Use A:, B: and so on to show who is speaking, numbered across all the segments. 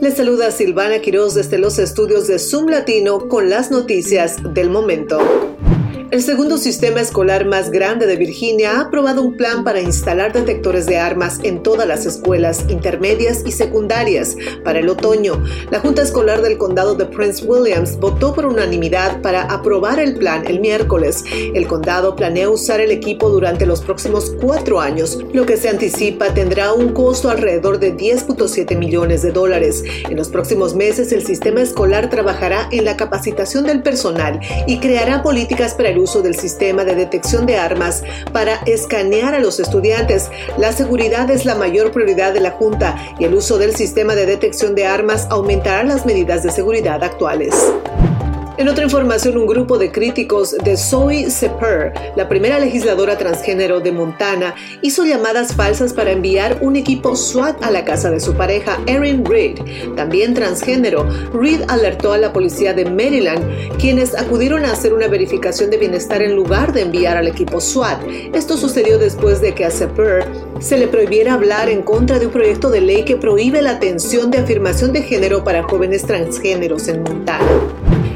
A: Les saluda Silvana Quiroz desde los estudios de Zoom Latino con las noticias del momento. El segundo sistema escolar más grande de Virginia ha aprobado un plan para instalar detectores de armas en todas las escuelas intermedias y secundarias para el otoño. La Junta Escolar del Condado de Prince Williams votó por unanimidad para aprobar el plan el miércoles. El condado planea usar el equipo durante los próximos cuatro años. Lo que se anticipa tendrá un costo alrededor de 10.7 millones de dólares. En los próximos meses, el sistema escolar trabajará en la capacitación del personal y creará políticas para el uso del sistema de detección de armas para escanear a los estudiantes. La seguridad es la mayor prioridad de la Junta y el uso del sistema de detección de armas aumentará las medidas de seguridad actuales. En otra información, un grupo de críticos de Zoe Sepper, la primera legisladora transgénero de Montana, hizo llamadas falsas para enviar un equipo SWAT a la casa de su pareja, Erin Reed, también transgénero. Reed alertó a la policía de Maryland, quienes acudieron a hacer una verificación de bienestar en lugar de enviar al equipo SWAT. Esto sucedió después de que a se le prohibiera hablar en contra de un proyecto de ley que prohíbe la atención de afirmación de género para jóvenes transgéneros en Montana.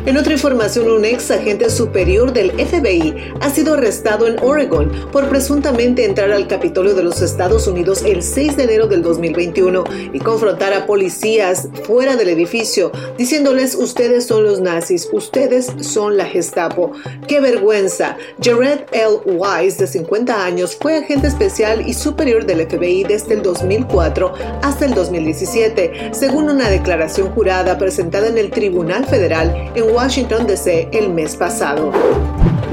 A: En otra información, un ex agente superior del FBI ha sido arrestado en Oregon por presuntamente entrar al Capitolio de los Estados Unidos el 6 de enero del 2021 y confrontar a policías fuera del edificio, diciéndoles ustedes son los nazis, ustedes son la Gestapo. ¡Qué vergüenza! Jared L. Wise, de 50 años, fue agente especial y superior del FBI desde el 2004 hasta el 2017, según una declaración jurada presentada en el Tribunal Federal en Washington DC el mes pasado.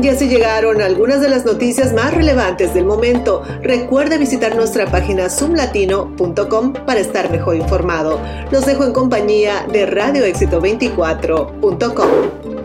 A: Y así llegaron algunas de las noticias más relevantes del momento. Recuerda visitar nuestra página zoomlatino.com para estar mejor informado. Los dejo en compañía de radioéxito24.com.